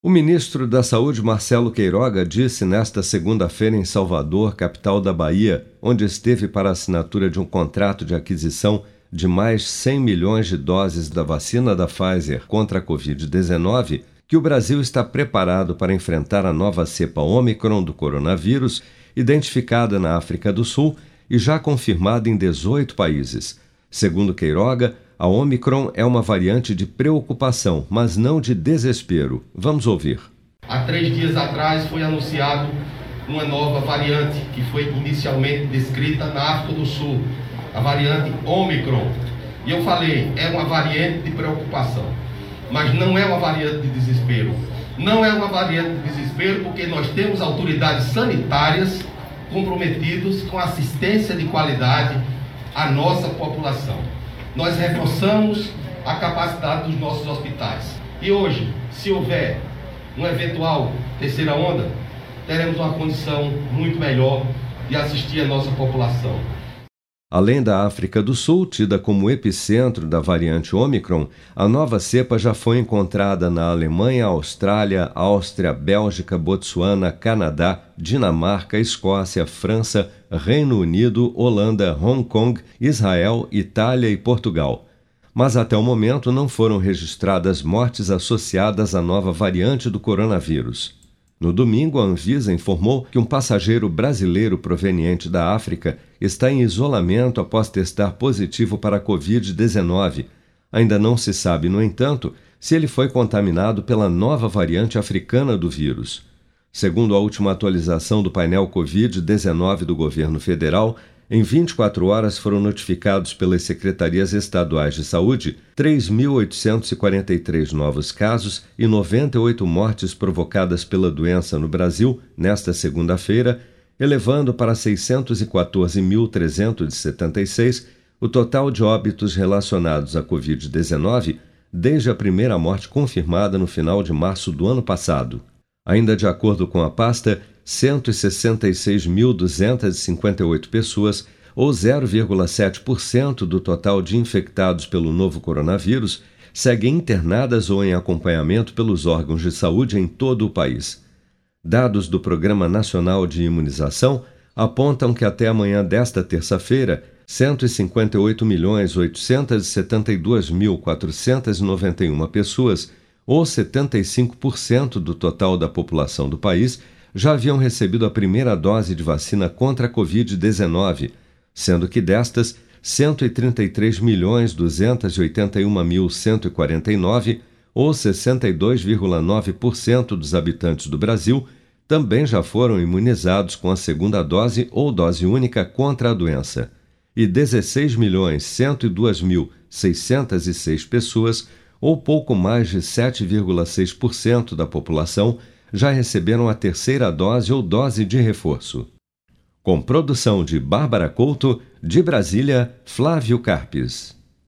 O ministro da Saúde, Marcelo Queiroga, disse nesta segunda-feira em Salvador, capital da Bahia, onde esteve para a assinatura de um contrato de aquisição de mais 100 milhões de doses da vacina da Pfizer contra a Covid-19, que o Brasil está preparado para enfrentar a nova cepa Omicron do coronavírus, identificada na África do Sul e já confirmada em 18 países. Segundo Queiroga, a Omicron é uma variante de preocupação, mas não de desespero. Vamos ouvir. Há três dias atrás foi anunciado uma nova variante que foi inicialmente descrita na África do Sul, a variante Omicron. E eu falei, é uma variante de preocupação, mas não é uma variante de desespero. Não é uma variante de desespero porque nós temos autoridades sanitárias comprometidos com assistência de qualidade à nossa população nós reforçamos a capacidade dos nossos hospitais. E hoje, se houver uma eventual terceira onda, teremos uma condição muito melhor de assistir a nossa população. Além da África do Sul, tida como epicentro da variante Omicron, a nova cepa já foi encontrada na Alemanha, Austrália, Áustria, Bélgica, Botsuana, Canadá, Dinamarca, Escócia, França, Reino Unido, Holanda, Hong Kong, Israel, Itália e Portugal. Mas até o momento não foram registradas mortes associadas à nova variante do coronavírus. No domingo, a Anvisa informou que um passageiro brasileiro proveniente da África está em isolamento após testar positivo para a Covid-19. Ainda não se sabe, no entanto, se ele foi contaminado pela nova variante africana do vírus. Segundo a última atualização do painel Covid-19 do governo federal, em 24 horas foram notificados pelas secretarias estaduais de saúde 3.843 novos casos e 98 mortes provocadas pela doença no Brasil nesta segunda-feira, elevando para 614.376 o total de óbitos relacionados à Covid-19 desde a primeira morte confirmada no final de março do ano passado. Ainda de acordo com a pasta, 166.258 pessoas, ou 0,7% do total de infectados pelo novo coronavírus, seguem internadas ou em acompanhamento pelos órgãos de saúde em todo o país. Dados do Programa Nacional de Imunização apontam que até amanhã desta terça-feira, 158.872.491 pessoas ou 75% do total da população do país, já haviam recebido a primeira dose de vacina contra a Covid-19, sendo que destas, 133.281.149, ou 62,9% dos habitantes do Brasil, também já foram imunizados com a segunda dose ou dose única contra a doença. E 16.102.606 pessoas ou pouco mais de 7,6% da população, já receberam a terceira dose ou dose de reforço. Com produção de Bárbara Couto, de Brasília, Flávio Carpes.